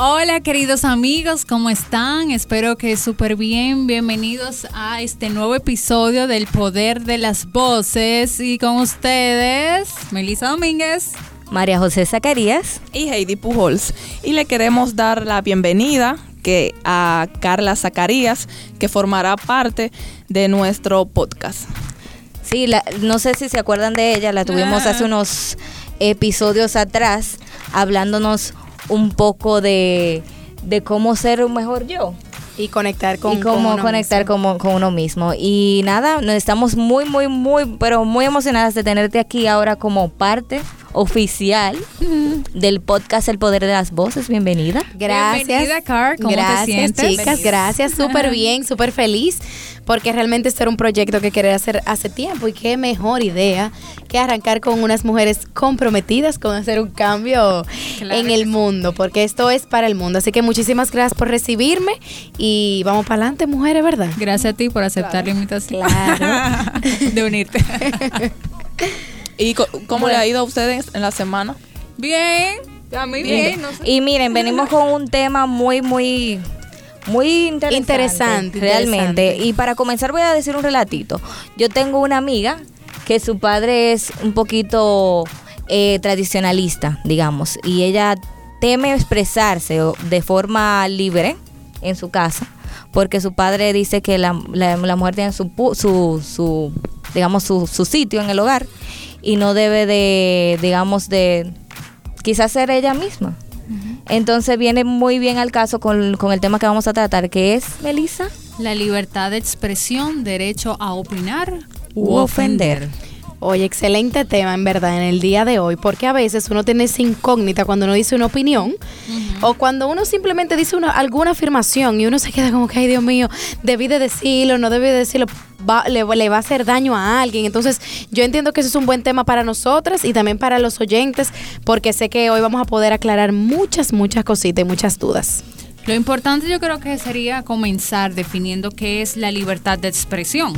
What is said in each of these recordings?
Hola queridos amigos, ¿cómo están? Espero que súper bien. Bienvenidos a este nuevo episodio del Poder de las Voces. Y con ustedes, Melissa Domínguez. María José Zacarías y Heidi Pujols. Y le queremos dar la bienvenida que a Carla Zacarías, que formará parte de nuestro podcast. Sí, no sé si se acuerdan de ella, la tuvimos hace unos episodios atrás, hablándonos un poco de, cómo ser un mejor yo. Y conectar con, y cómo conectar con, con, uno mismo. Y nada, estamos muy, muy, muy, pero muy emocionadas de tenerte aquí ahora como parte oficial del podcast El Poder de las Voces. Bienvenida. Gracias. Bienvenida, Car. ¿Cómo gracias, te sientes? chicas. Gracias. Súper bien, súper feliz. Porque realmente este era un proyecto que quería hacer hace tiempo. Y qué mejor idea que arrancar con unas mujeres comprometidas con hacer un cambio en el mundo. Porque esto es para el mundo. Así que muchísimas gracias por recibirme. Y vamos para adelante, mujeres, ¿verdad? Gracias a ti por aceptar la invitación. Claro. de unirte. ¿Y cómo le ha ido a ustedes en la semana? Bien, a mí bien. Y miren, venimos con un tema muy, muy muy interesante, realmente. Y para comenzar voy a decir un relatito. Yo tengo una amiga que su padre es un poquito eh, tradicionalista, digamos, y ella teme expresarse de forma libre en su casa porque su padre dice que la, la, mujer tiene su, su, su digamos, su, su sitio en el hogar y no debe de, digamos, de quizás ser ella misma. Entonces viene muy bien al caso con, con, el tema que vamos a tratar, que es, Melissa. La libertad de expresión, derecho a opinar u ofender. Oye, excelente tema en verdad en el día de hoy, porque a veces uno tiene esa incógnita cuando uno dice una opinión o cuando uno simplemente dice una, alguna afirmación y uno se queda como que, ay Dios mío, debí de decirlo, no debí de decirlo, le, le, va a hacer daño a alguien. Entonces yo entiendo que eso es un buen tema para nosotras y también para los oyentes, porque sé que hoy vamos a poder aclarar muchas, muchas cositas y muchas dudas. Lo importante yo creo que sería comenzar definiendo qué es la libertad de expresión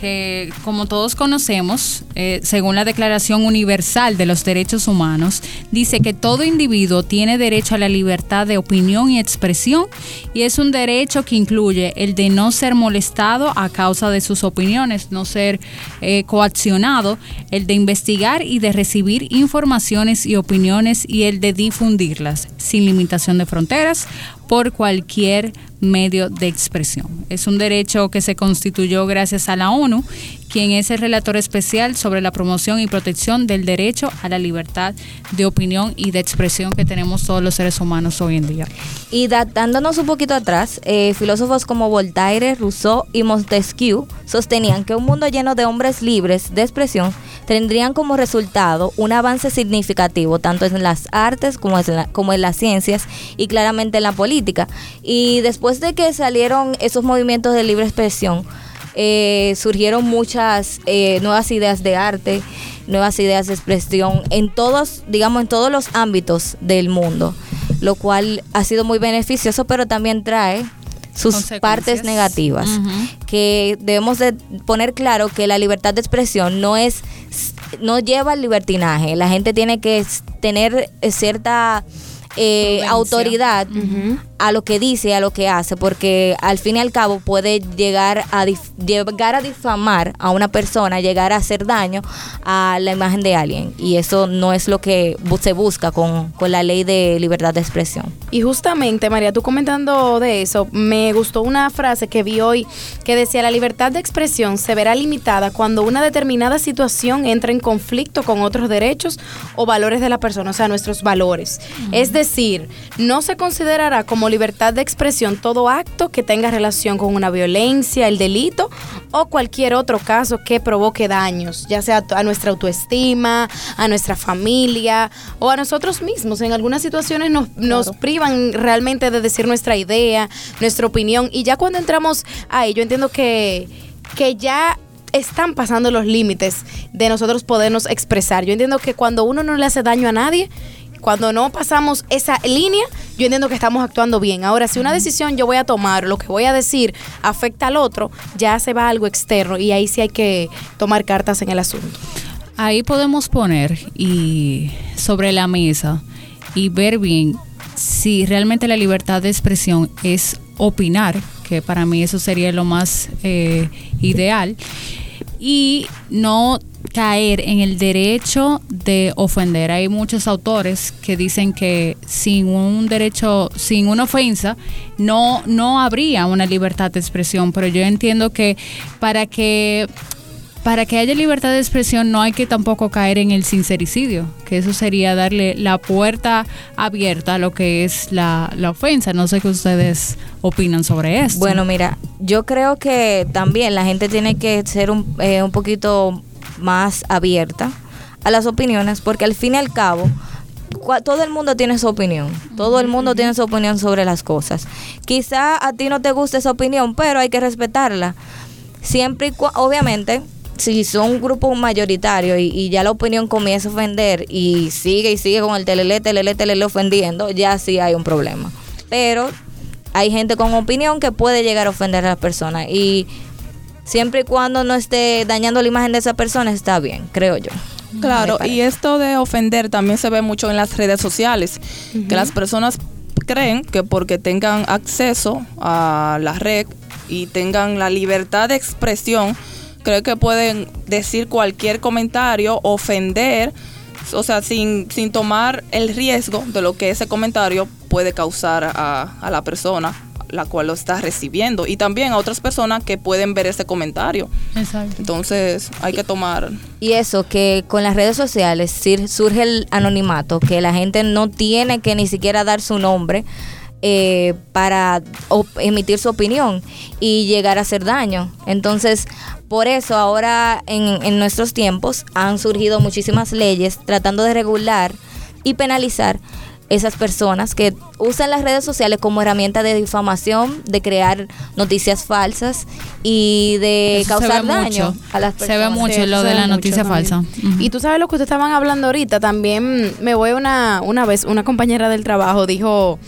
que como todos conocemos, eh, según la Declaración Universal de los Derechos Humanos, dice que todo individuo tiene derecho a la libertad de opinión y expresión y es un derecho que incluye el de no ser molestado a causa de sus opiniones, no ser eh, coaccionado, el de investigar y de recibir informaciones y opiniones y el de difundirlas sin limitación de fronteras por cualquier medio de expresión. Es un derecho que se constituyó gracias a la ONU, quien es el relator especial sobre la promoción y protección del derecho a la libertad de opinión y de expresión que tenemos todos los seres humanos hoy en día. Y dándonos un poquito atrás, eh, filósofos como Voltaire, Rousseau y Montesquieu sostenían que un mundo lleno de hombres libres de expresión tendrían como resultado un avance significativo tanto en las artes como en, como en las ciencias y claramente en la política. Y después de que salieron esos movimientos de libre expresión, eh, surgieron muchas eh, nuevas ideas de arte, nuevas ideas de expresión en todos, digamos, en todos los ámbitos del mundo, lo cual ha sido muy beneficioso, pero también trae sus partes negativas, que debemos de poner claro que la libertad de expresión no es no lleva al libertinaje, la gente tiene que tener cierta eh, autoridad a lo que dice, a lo que hace, porque al fin y al cabo puede llegar a llegar a difamar a una persona, llegar a hacer daño a la imagen de alguien. Y eso no es lo que se busca con, con la ley de libertad de expresión. Y justamente, María, tú comentando de eso, me gustó una frase que vi hoy que decía, la libertad de expresión se verá limitada cuando una determinada situación entra en conflicto con otros derechos o valores de la persona, o sea, nuestros valores. Es decir, no se considerará como libertad de expresión todo acto que tenga relación con una violencia, el delito o cualquier otro caso que provoque daños, ya sea a nuestra autoestima, a nuestra familia o a nosotros mismos. En algunas situaciones nos, nos privan realmente de decir nuestra idea, nuestra opinión y ya cuando entramos ahí, yo entiendo que, que ya están pasando los límites de nosotros podernos expresar. Yo entiendo que cuando uno no le hace daño a nadie, cuando no pasamos esa línea, yo entiendo que estamos actuando bien. Ahora, si una decisión yo voy a tomar, lo que voy a decir afecta al otro, ya se va algo externo y ahí sí hay que tomar cartas en el asunto. Ahí podemos poner y sobre la mesa y ver bien si realmente la libertad de expresión es opinar, que para mí eso sería lo más eh, ideal, y no caer en el derecho de ofender. Hay muchos autores que dicen que sin un derecho, sin una ofensa, no, no habría una libertad de expresión, pero yo entiendo que para que para que haya libertad de expresión no hay que tampoco caer en el sincericidio, que eso sería darle la puerta abierta a lo que es la, la ofensa. No sé qué ustedes opinan sobre esto. Bueno, mira, yo creo que también la gente tiene que ser un, eh, un poquito más abierta a las opiniones, porque al fin y al cabo, todo el mundo tiene su opinión. Todo el mundo tiene su opinión sobre las cosas. Quizá a ti no te guste esa opinión, pero hay que respetarla. Siempre y obviamente, si son un grupo mayoritario y, y ya la opinión comienza a ofender y sigue y sigue con el telele, telele, telele ofendiendo, ya sí hay un problema. Pero hay gente con opinión que puede llegar a ofender a las personas y siempre y cuando no esté dañando la imagen de esa persona está bien, creo yo. Claro, y esto de ofender también se ve mucho en las redes sociales, que las personas creen que porque tengan acceso a la red y tengan la libertad de expresión, creo que pueden decir cualquier comentario, ofender, o sea, sin, sin tomar el riesgo de lo que ese comentario puede causar a, a la persona la cual lo está recibiendo y también a otras personas que pueden ver ese comentario. Exacto. Entonces hay que tomar Y eso, que con las redes sociales surge el anonimato, que la gente no tiene que ni siquiera dar su nombre eh, para emitir su opinión y llegar a hacer daño. Entonces, por eso ahora en, en nuestros tiempos han surgido muchísimas leyes tratando de regular y penalizar esas personas que usan las redes sociales como herramienta de difamación, de crear noticias falsas y de Eso se causar daño mucho. a las Se personas. ve mucho Sí, lo se de la noticia también. falsa. Y tú sabes lo que ustedes estaban hablando ahorita, también me voy una, una vez, una compañera del trabajo dijo,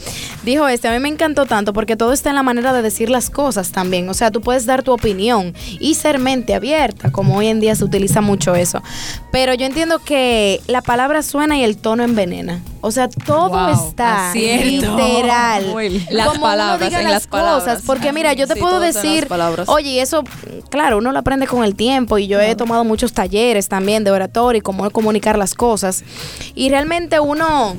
dijo este, a mí me encantó tanto porque todo está en la manera de decir las cosas también, o sea, tú puedes dar tu opinión y ser mente abierta, como hoy en día se utiliza mucho eso, pero yo entiendo que la palabra suena y el tono envenena, o sea, todo Wow, está acierto. literal, las como uno palabras, diga en las las palabras. cosas, porque mira, yo te Sí, puedo decir, oye, y eso, claro, uno lo aprende con el tiempo y yo he tomado muchos talleres también de oratoria y cómo comunicar las cosas. Y realmente uno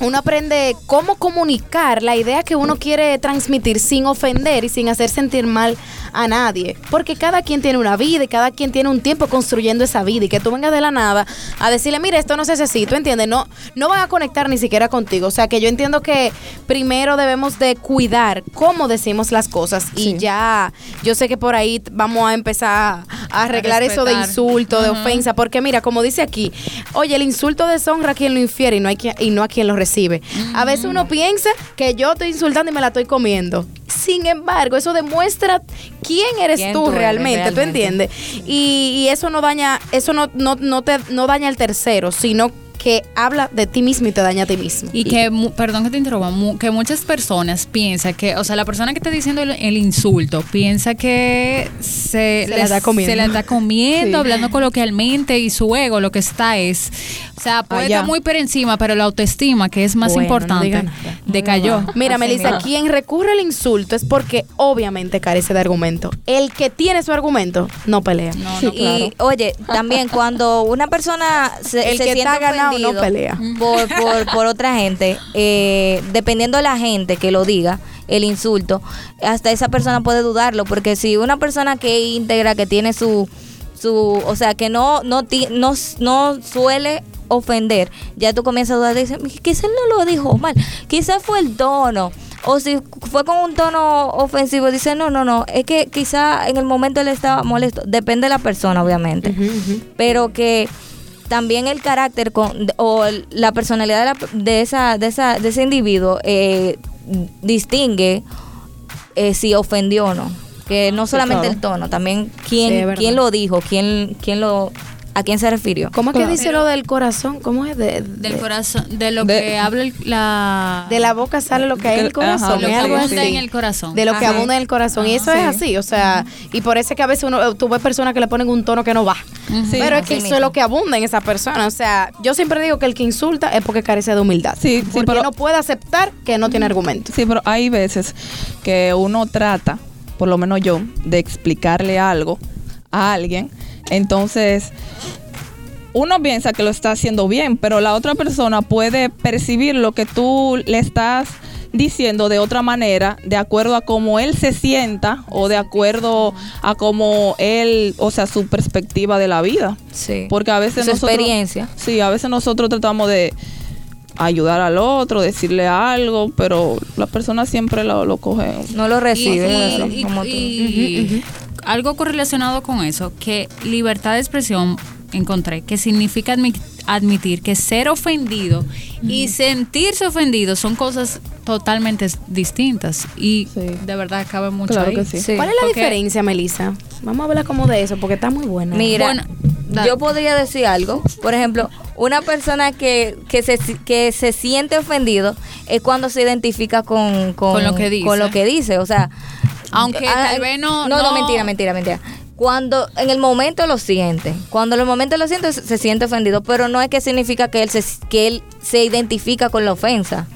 uno aprende cómo comunicar la idea que uno quiere transmitir sin ofender y sin hacer sentir mal a nadie. Porque cada quien tiene una vida y cada quien tiene un tiempo construyendo esa vida. Y que tú vengas de la nada a decirle, mira, esto no se ¿tú entiendes? No, no van a conectar ni siquiera contigo. O sea que yo entiendo que primero debemos de cuidar cómo decimos las cosas. Y Sí. ya, yo sé que por ahí vamos a empezar a arreglar eso de insulto, de ofensa. Porque mira, como dice aquí, oye, el insulto deshonra a quien lo infiere y no, hay quien- y no a quien lo recibe. A veces uno piensa que yo estoy insultando y me la estoy comiendo. Sin embargo, eso demuestra quién eres ¿Quién tú, tú eres realmente, ¿tú realmente? entiendes? Y, y eso no daña, eso no, no, no te no daña al tercero, sino que habla de ti mismo y te daña a ti mismo. Y que, perdón que te interrumpa, mu- que muchas personas piensan que, o sea, la persona que está diciendo el, el insulto piensa que se, Se la está comiendo. se la está comiendo, Sí. hablando coloquialmente y su ego lo que está es, o sea, puede Allá. estar muy por encima, pero la autoestima, que es más Bueno, no importante, decayó. Mira, Así Melissa, quien recurre al insulto es porque obviamente carece de argumento. El que tiene su argumento no pelea. No, claro. Y oye, también cuando una persona se, El se que siente está ganado no pelea. Por, por, por otra gente, eh, dependiendo de la gente que lo diga, el insulto, hasta esa persona puede dudarlo, porque si una persona que íntegra, que tiene su, su o sea, que no, no, ti- no, no suele ofender, ya tú comienzas a dudar, dices, quizás no lo dijo mal, quizás fue el tono. O si fue con un tono ofensivo, dice, no, no, no, es que quizá en el momento él estaba molesto. Depende de la persona, obviamente. Pero que también el carácter con, o la personalidad de, la- de esa, de, esa, de ese individuo eh, distingue eh, si ofendió o no. Que no solamente claro. el tono, también quién, quién lo dijo, quién, quién lo ¿A quién se refirió? ¿Cómo es que dice lo del corazón? ¿Cómo es? De, Del de- corazón, de lo De- que habla el- la... de la boca sale lo que hay en el Ajá, corazón. lo es que abunda así. en el corazón. De lo que Ajá. abunda en el corazón. y eso es así, o sea, y por eso es que a veces uno, tú ves personas que le ponen un tono que no va. Sí. Pero es que eso es lo que abunda en esa persona. O sea, yo siempre digo que el que insulta es porque carece de humildad. Sí, sí, porque pero- no puede aceptar que no tiene argumento. Sí, pero hay veces que uno trata, por lo menos yo, de explicarle algo a alguien. Entonces, uno piensa que lo está haciendo bien, pero la otra persona puede percibir lo que tú le estás diciendo de otra manera, de acuerdo a cómo él se sienta o de acuerdo a cómo él, o sea, su perspectiva de la vida. Sí. Porque a veces Su nosotros... experiencia. Sí, a veces nosotros tratamos de ayudar al otro, decirle algo, pero la persona siempre lo, lo coge. No lo Y- recibe. y algo correlacionado con eso, que libertad de expresión encontré, que significa admi- admitir que ser ofendido y sentirse ofendido son cosas totalmente distintas y Sí. de verdad cabe mucho Claro ahí. que sí. Sí. ¿Cuál es la Porque- diferencia, Melissa? Vamos a hablar como de eso, porque está muy buena. Mira, Bueno, yo podría decir algo. Por ejemplo, una persona que, que, se, que se siente ofendido es cuando se identifica con, con, Con lo que dice. con lo que dice. O sea, Aunque ah, tal vez no- No, no, no- mentira, mentira, mentira. Cuando en el momento lo siente, cuando en el momento lo siente, se, se siente ofendido, pero no es que significa que él se, que él se identifica con la ofensa.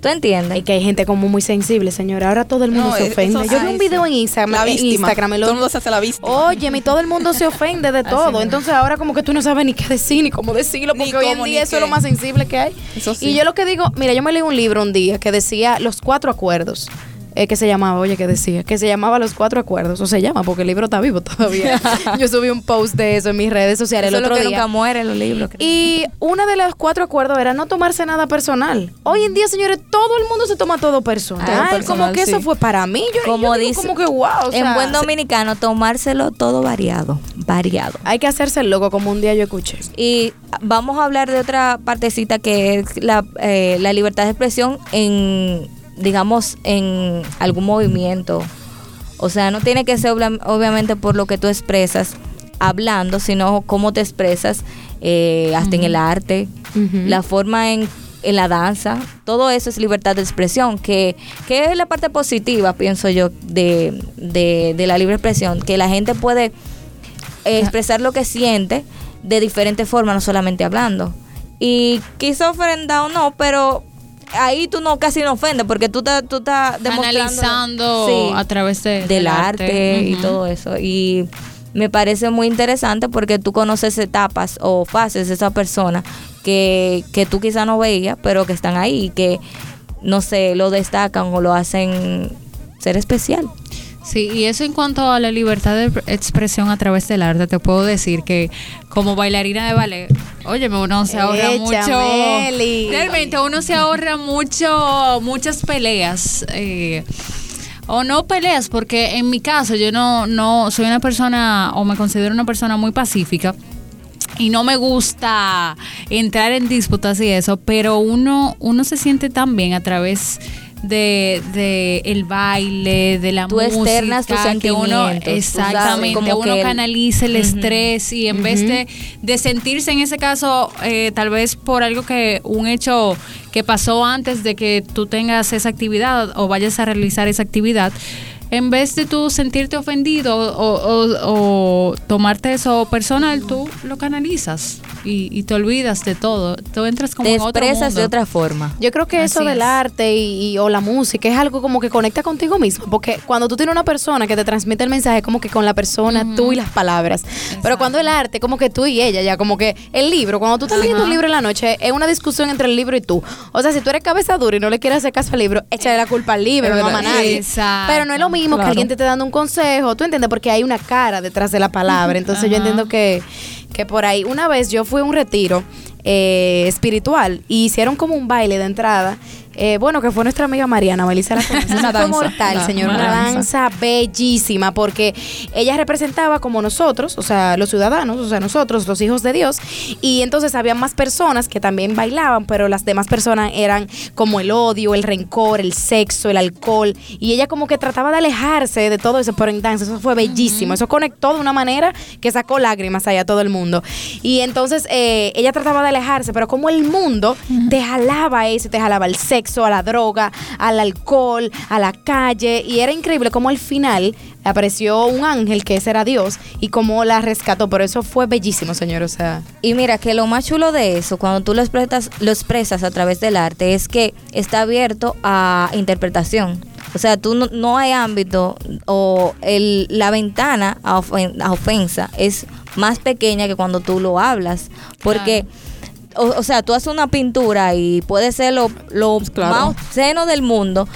¿Tú entiendes? Y que hay gente como muy sensible, señora. Ahora todo el mundo No, se eh, ofende. eso- Yo vi un video en Instagram. La en. Instagram, y lo- Todo el mundo se hace la víctima. Oye, mi todo el mundo se ofende de todo. Entonces ahora como que tú no sabes ni qué decir ni cómo decirlo, Ni porque hoy en cómo, día eso qué. es lo más sensible que hay. Eso sí. Y yo lo que digo, mira, yo me leí un libro un día que decía los cuatro acuerdos. Eh, que se llamaba, oye, que decía, que se llamaba Los Cuatro Acuerdos, o se llama, porque el libro está vivo todavía. yo subí un post de eso en mis redes sociales Eso el es lo otro que día. nunca muere los libros. creo. Y uno de los cuatro acuerdos era no tomarse nada personal. Hoy en día, señores, todo el mundo se toma todo personal. Personal, como que eso fue para mí. Yo, como yo digo dice, como que wow. o en buen dominicano, tomárselo todo variado, variado. Hay que hacerse el loco, como un día yo escuché. Y vamos a hablar de otra partecita que es la, eh, la libertad de expresión en, digamos, en algún movimiento. O sea, no tiene que ser obviamente por lo que tú expresas hablando, sino cómo te expresas eh, hasta en el arte, la forma en, en la danza. Todo eso es libertad de expresión, que, que es la parte positiva, pienso yo, de, de, de la libre expresión, que la gente puede eh, expresar lo que siente de diferentes formas, no solamente hablando. Y quizá ofenda o no, pero ahí tú no casi no ofendes porque tú estás tú estás Analizando Sí, a través de- del arte, y todo eso. Y me parece muy interesante porque tú conoces etapas o fases de esa persona que, que tú quizá no veías, pero que están ahí y que, no sé, lo destacan o lo hacen ser especial. Sí, y eso en cuanto a la libertad de expresión a través del arte, te puedo decir que como bailarina de ballet, óyeme, uno se ahorra Echa, mucho. Meli. Realmente uno se ahorra mucho, muchas peleas. eh, o no peleas, porque en mi caso yo no, no soy una persona o me considero una persona muy pacífica y no me gusta entrar en disputas y eso, pero uno, uno se siente tan bien a través de, de el baile, de la Tú música, externas tus que uno sabes, exactamente, como uno que el- canaliza el estrés y en vez de, de sentirse en ese caso eh, tal vez por algo que un hecho que pasó antes de que tú tengas esa actividad o vayas a realizar esa actividad en vez de tú sentirte ofendido o, o- o tomarte eso personal, tú lo canalizas y, y te olvidas de todo. Tú entras como Te en otro expresas mundo. de otra forma. Yo creo que eso del es. arte y, y- o la música es algo como que conecta contigo mismo, porque cuando tú tienes una persona que te transmite el mensaje como que con la persona, tú y las palabras, pero cuando el arte como que tú y ella, ya como que el libro, cuando tú estás leyendo un libro en la noche, es una discusión entre el libro y tú. O sea, si tú eres cabeza dura y no le quieres hacer caso al libro, échale la culpa al libro, no a nadie. Exacto. Pero no es lo mismo que Claro. alguien te esté dando un consejo, ¿tú entiendes? Porque hay una cara detrás de la palabra, entonces yo entiendo que, que por ahí, una vez yo fui a un retiro eh, espiritual y hicieron como un baile de entrada eh, bueno, que fue nuestra amiga Mariana, Melissa la conoce. Una fue danza. mortal, señor, una una danza. danza bellísima, porque ella representaba como nosotros, o sea, los ciudadanos, o sea, nosotros, los hijos de Dios, y entonces había más personas que también bailaban, pero las demás personas eran como el odio, el rencor, el sexo, el alcohol, y ella como que trataba de alejarse de todo eso, pero en danza, eso fue bellísimo, eso conectó de una manera que sacó lágrimas ahí a todo el mundo. Y entonces eh, ella trataba de alejarse, pero como el mundo te jalaba eso, te jalaba al sexo, a la droga, al alcohol, a la calle, y era increíble como al final apareció un ángel que ese era Dios y como la rescató, pero eso fue bellísimo, señor, o sea, Y mira que lo más chulo de eso, cuando tú lo expresas, lo expresas a través del arte, es que está abierto a interpretación. O sea, tú no, no hay ámbito o el, la ventana a, ofen- a ofensa es más pequeña que cuando tú lo hablas. Porque, o, o sea, tú haces una pintura y puede ser lo, lo Claro. más obsceno del mundo,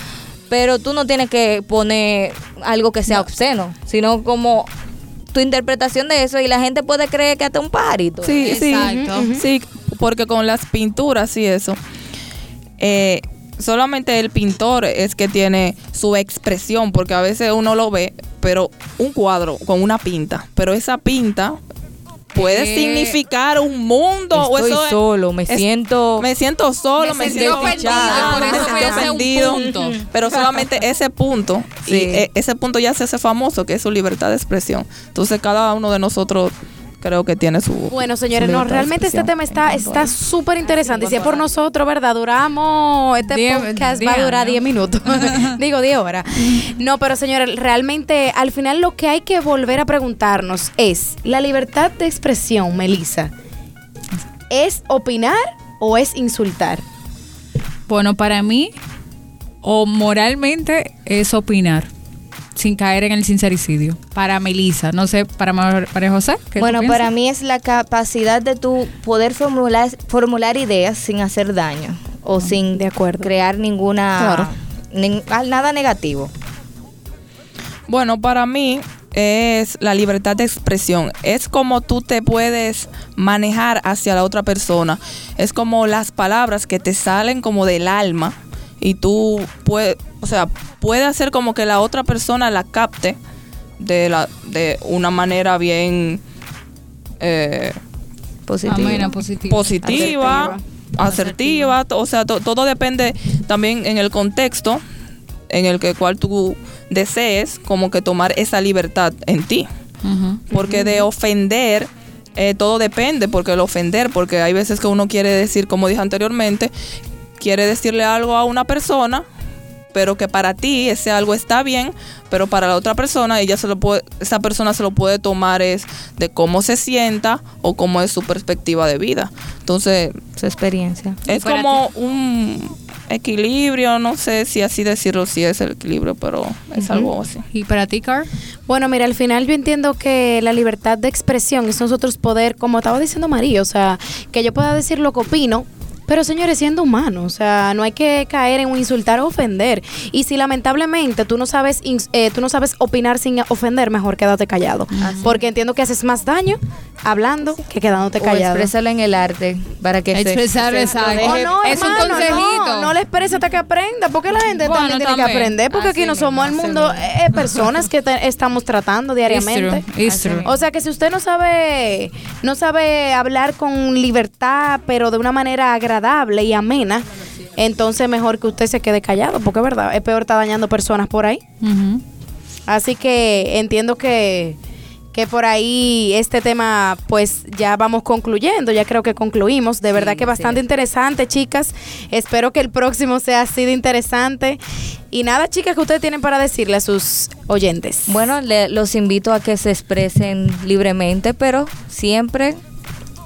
pero tú no tienes que poner algo que sea obsceno, sino como tu interpretación de eso y la gente puede creer que hasta un parito. Sí, Exacto. sí, sí, porque con las pinturas y eso, eh, solamente el pintor es que tiene su expresión, porque a veces uno lo ve, pero un cuadro con una pinta, pero esa pinta puede significar un mundo. o Estoy eso es- solo, me es- siento... me siento solo, me, siento ofendido, fichada, me eso un ofendido. Pero solamente ese punto, Sí. y eh, ese punto ya se hace famoso, que es su libertad de expresión. Entonces cada uno de nosotros creo que tiene su... Bueno, señores, su no, realmente este tema está está súper interesante. Y si es por nosotros, ¿verdad? Duramos, este Diez- podcast diez va a durar años. 10 minutos. Digo, 10 horas. No, pero señores, realmente al final lo que hay que volver a preguntarnos es, ¿la libertad de expresión, Melissa, es opinar o es insultar? Bueno, para mí, o moralmente, es opinar, sin caer en el sincericidio. Para Melissa, no sé, para Mar- para José. ¿qué Bueno, para mí es la capacidad de tu poder formular, formular ideas sin hacer daño o sin de acuerdo. crear ninguna Claro. ah, nada negativo. Bueno, para mí es la libertad de expresión. Es como tú te puedes manejar hacia la otra persona. Es como las palabras que te salen como del alma y tú puedes, o sea, puede hacer como que la otra persona la capte de la de una manera bien eh, Positivo. Amena, positivo. positiva, asertiva, o sea, to- todo depende también en el contexto en el que cual tú desees como que tomar esa libertad en ti. Porque de ofender, eh, todo depende, porque el ofender, porque hay veces que uno quiere decir, como dije anteriormente, quiere decirle algo a una persona, pero que para ti ese algo está bien, pero para la otra persona, ella se lo puede, esa persona se lo puede tomar es de cómo se sienta o cómo es su perspectiva de vida. Entonces, Su experiencia. es como un equilibrio, no sé si así decirlo, si es el equilibrio, pero es algo así. ¿Y para ti, Car? Bueno, mira, al final yo entiendo que la libertad de expresión es nosotros poder, como estaba diciendo María, o sea, que yo pueda decir lo que opino. Pero señores, siendo humano, o sea, no hay que caer en un insultar o ofender. Y si lamentablemente tú no sabes, eh, tú no sabes opinar sin ofender, mejor quédate callado. Porque entiendo que haces más daño hablando que quedándote O callado. exprésalo en el arte para que se- Expresar, se- deje- Oh, no, Es un hermano, consejito. No, no le esperes hasta que aprenda, porque la gente Bueno, también tiene que aprender, porque Así aquí no somos el mundo, eh, personas que te- estamos tratando diariamente. It's true, it's true. O sea que si usted no sabe, no sabe hablar con libertad, pero de una manera agradable y amena, entonces mejor que usted se quede callado, porque es verdad, es peor estar dañando personas por ahí. Así que entiendo que, que por ahí este tema pues ya vamos concluyendo, ya creo que concluimos. De verdad Sí, que bastante sí. interesante, chicas. Espero que el próximo sea así de interesante. Y nada, chicas, que ustedes tienen para decirle a sus oyentes. Bueno, le- los invito a que se expresen libremente, pero siempre,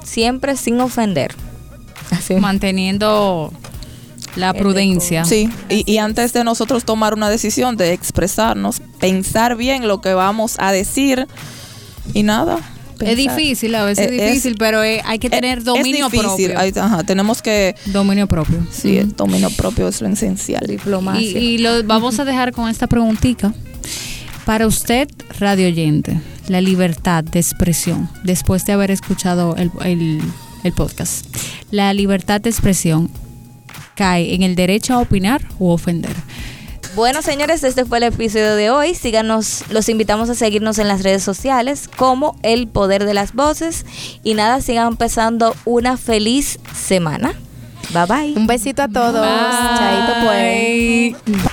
siempre sin ofender. Así. Manteniendo la prudencia. Sí, y, y antes de nosotros tomar una decisión de expresarnos, pensar bien lo que vamos a decir y nada. Es difícil, a veces es, Es- difícil, pero eh, hay que tener Es- dominio es difícil. propio. Hay- ajá, tenemos que, Dominio propio. sí, el dominio propio es lo esencial. Y, Diplomacia. y lo vamos a dejar con esta preguntita. Para usted, radio oyente, la libertad de expresión, después de haber escuchado el, el- el podcast, la libertad de expresión cae en el derecho a opinar u ofender. Bueno, señores, este fue el episodio de hoy. Síganos, los invitamos a seguirnos en las redes sociales como El Poder de las Voces. Y nada, sigan empezando una feliz semana. Bye bye. Un besito a todos. Chaito pues.